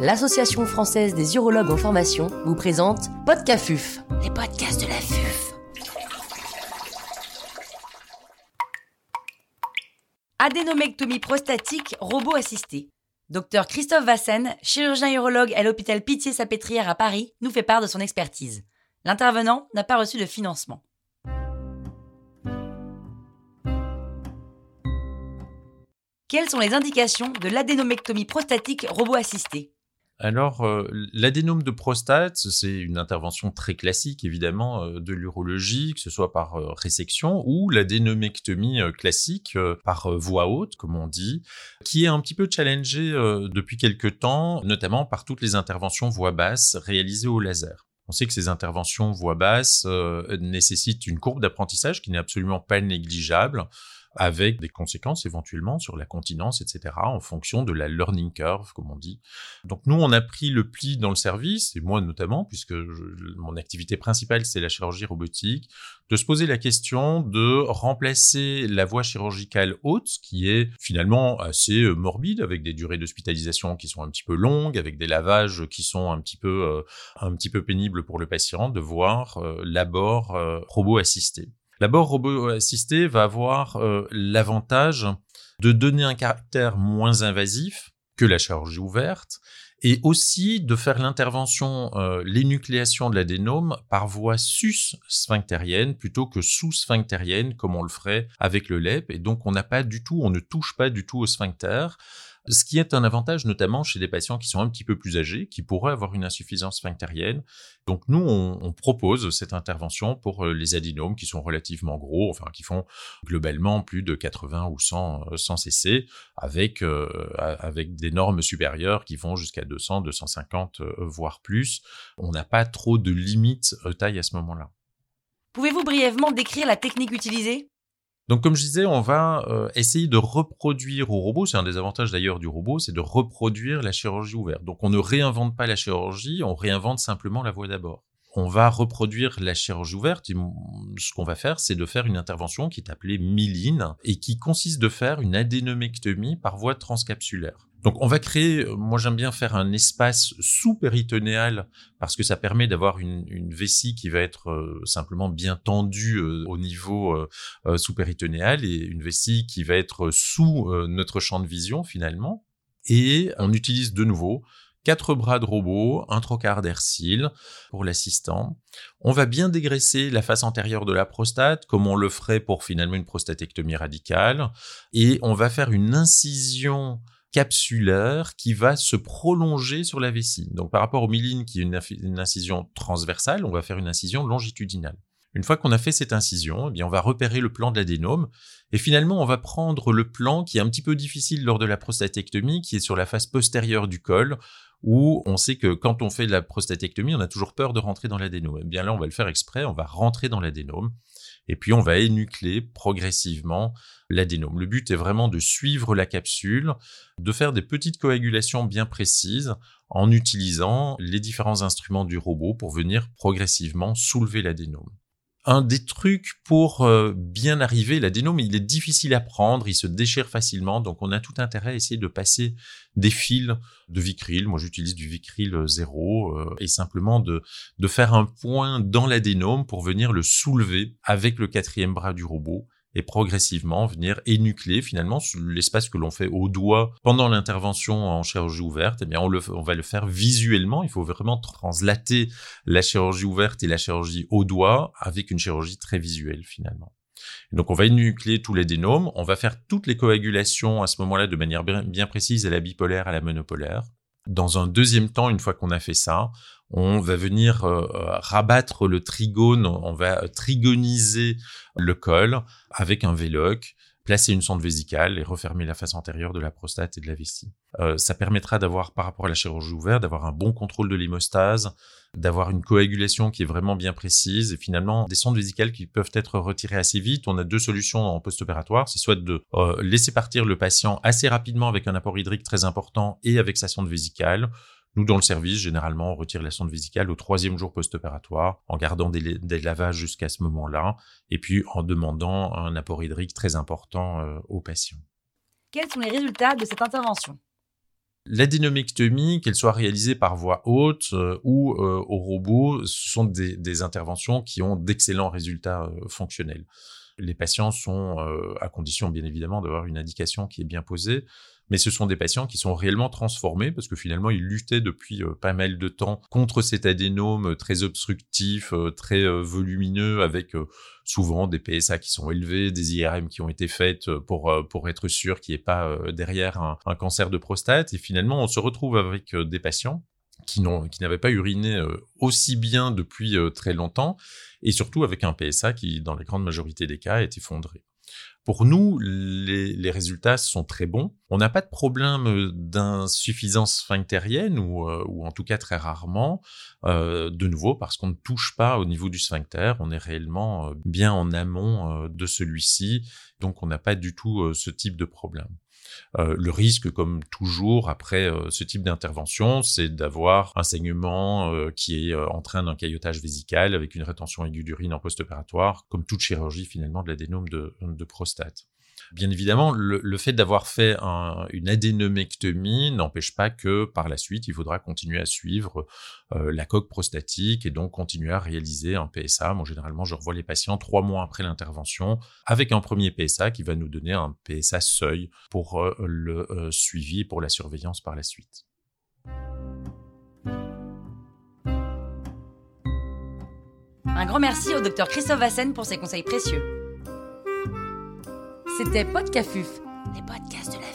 l'Association française des urologues en formation vous présente Podcafuf, les podcasts de la FUF. Adénomectomie prostatique robot assisté. Docteur Christophe Vassen, chirurgien urologue à l'hôpital Pitié-Salpêtrière à Paris, nous fait part de son expertise. L'intervenant n'a pas reçu de financement. Quelles sont les indications de l'adénomectomie prostatique robot assistée alors, euh, l'adénome de prostate, c'est une intervention très classique, évidemment, euh, de l'urologie, que ce soit par euh, résection ou l'adénomectomie classique par voie haute, comme on dit, qui est un petit peu challengée depuis quelques temps, notamment par toutes les interventions voie basse réalisées au laser. On sait que ces interventions voix basse nécessitent une courbe d'apprentissage qui n'est absolument pas négligeable avec des conséquences éventuellement sur la continence, etc., en fonction de la learning curve, comme on dit. Donc nous, on a pris le pli dans le service, et moi notamment, puisque mon activité principale, c'est la chirurgie robotique, de se poser la question de remplacer la voie chirurgicale haute, qui est finalement assez euh, morbide, avec des durées d'hospitalisation qui sont un petit peu longues, avec des lavages qui sont un petit peu, euh, un petit peu pénibles pour le patient, de voir euh, l'abord robot assisté. L'abord robot assisté va avoir euh, l'avantage de donner un caractère moins invasif que la chirurgie ouverte et aussi de faire l'intervention, euh, l'énucléation de l'adénome par voie sus-sphinctérienne plutôt que sous-sphinctérienne comme on le ferait avec le LEP. Et donc on n'a pas du tout, on ne touche pas du tout au sphincter ce qui est un avantage notamment chez des patients qui sont un petit peu plus âgés, qui pourraient avoir une insuffisance sphinctérienne. Donc nous, on, propose cette intervention pour euh, les adénomes qui sont relativement gros, enfin qui font globalement plus de 80 ou 100, 100 cc, avec, euh, avec des normes supérieures qui vont jusqu'à 200, 250, euh, voire plus. On n'a pas trop de limites taille à ce moment-là. Pouvez-vous brièvement décrire la technique utilisée? Donc, comme je disais, on va euh, essayer de reproduire au robot, c'est un des avantages d'ailleurs du robot, c'est de reproduire la chirurgie ouverte. Donc, on ne réinvente pas la chirurgie, on réinvente simplement la voie d'abord. On va reproduire la chirurgie ouverte. Et ce qu'on va faire, c'est de faire une intervention qui est appelée myline et qui consiste de faire une adénomectomie par voie transcapsulaire. Donc on va créer, euh, moi j'aime bien faire un espace sous-péritonéal parce que ça permet d'avoir une, vessie qui va être euh, simplement bien tendue euh, au niveau sous-péritonéal et une vessie qui va être sous notre champ de vision finalement. Et on utilise de nouveau quatre bras de robot, un trocard d'Ercil pour l'assistant. On va bien dégraisser la face antérieure de la prostate, comme on le ferait pour finalement une prostatectomie radicale. Et on va faire une incision capsulaire qui va se prolonger sur la vessie. Donc par rapport au myline qui est une, incision transversale, on va faire une incision longitudinale. Une fois qu'on a fait cette incision, eh bien on va repérer le plan de l'adénome et finalement on va prendre le plan qui est un petit peu difficile lors de la prostatectomie, qui est sur la face postérieure du col, où on sait que quand on fait la prostatectomie, on a toujours peur de rentrer dans l'adénome. Eh bien là, on va le faire exprès, on va rentrer dans l'adénome et puis on va énucléer progressivement l'adénome. Le but est vraiment de suivre la capsule, de faire des petites coagulations bien précises en utilisant les différents instruments du robot pour venir progressivement soulever l'adénome un des trucs pour euh, bien arriver, l'adénome, il est difficile à prendre, il se déchire facilement, donc on a tout intérêt à essayer de passer des fils de Vicryl. Moi, j'utilise du Vicryl zéro euh, et simplement de, de faire un point dans l'adénome pour venir le soulever avec le quatrième bras du robot et progressivement venir énucléer finalement l'espace que l'on fait au doigt pendant l'intervention en chirurgie ouverte. Eh bien, on, le, on va le faire visuellement. Il faut vraiment translater la chirurgie ouverte et la chirurgie au doigt avec une chirurgie très visuelle finalement. donc, on va énucléer tous les dénomes. On va faire toutes les coagulations à ce moment-là de manière bien précise à la bipolaire, à la monopolaire. Dans un deuxième temps, une fois qu'on a fait ça, on va venir euh, euh, rabattre le trigone, on va trigoniser le col avec un véloc, placer une sonde vésicale et refermer la face antérieure de la prostate et de la vessie. Euh, ça permettra d'avoir, par rapport à la chirurgie ouverte, d'avoir un bon contrôle de l'hémostase, d'avoir une coagulation qui est vraiment bien précise et finalement des sondes vésicales qui peuvent être retirées assez vite. On a deux solutions en post-opératoire, c'est soit de laisser partir le patient assez rapidement avec un apport hydrique très important et avec sa sonde vésicale, nous, dans le service, généralement, on retire la sonde vésicale au troisième jour post-opératoire, en gardant des, lavages jusqu'à ce moment-là, et puis en demandant un apport hydrique très important euh, aux patients. Quels sont les résultats de cette intervention? L'adénomectomie, qu'elle soit réalisée par voie haute ou au robot, ce sont des, des interventions qui ont d'excellents résultats fonctionnels. Les patients sont, à condition bien évidemment d'avoir une indication qui est bien posée, mais ce sont des patients qui sont réellement transformés parce que finalement ils luttaient depuis euh, pas mal de temps contre cet adénome très obstructif, euh, très euh, volumineux avec souvent des PSA qui sont élevés, des IRM qui ont été faites pour pour être sûr qu'il n'y ait pas derrière un, cancer de prostate. Et finalement on se retrouve avec des patients qui n'avaient pas uriné aussi bien depuis très longtemps et surtout avec un PSA qui dans la grande majorité des cas est effondré. Pour nous, les, résultats sont très bons. On n'a pas de problème euh, d'insuffisance sphinctérienne ou, euh, en tout cas très rarement, euh, de nouveau parce qu'on ne touche pas au niveau du sphincter. On est réellement bien en amont de celui-ci, donc on n'a pas du tout ce type de problème. Euh, le risque, comme toujours après euh, ce type d'intervention, c'est d'avoir un saignement euh, qui est en train d'un caillotage vésical avec une rétention aiguë d'urine en post-opératoire, comme toute chirurgie finalement de l'adénome de prostate. Bien évidemment, le, fait d'avoir fait une adénomectomie n'empêche pas que par la suite, il faudra continuer à suivre euh, la coque prostatique et donc continuer à réaliser un PSA. Moi, généralement, je revois les patients trois mois après l'intervention avec un premier PSA qui va nous donner un PSA seuil pour euh, le euh, suivi pour la surveillance par la suite. Un grand merci au docteur Christophe Vassen pour ses conseils précieux. C'était Podcafuf, les podcasts de la.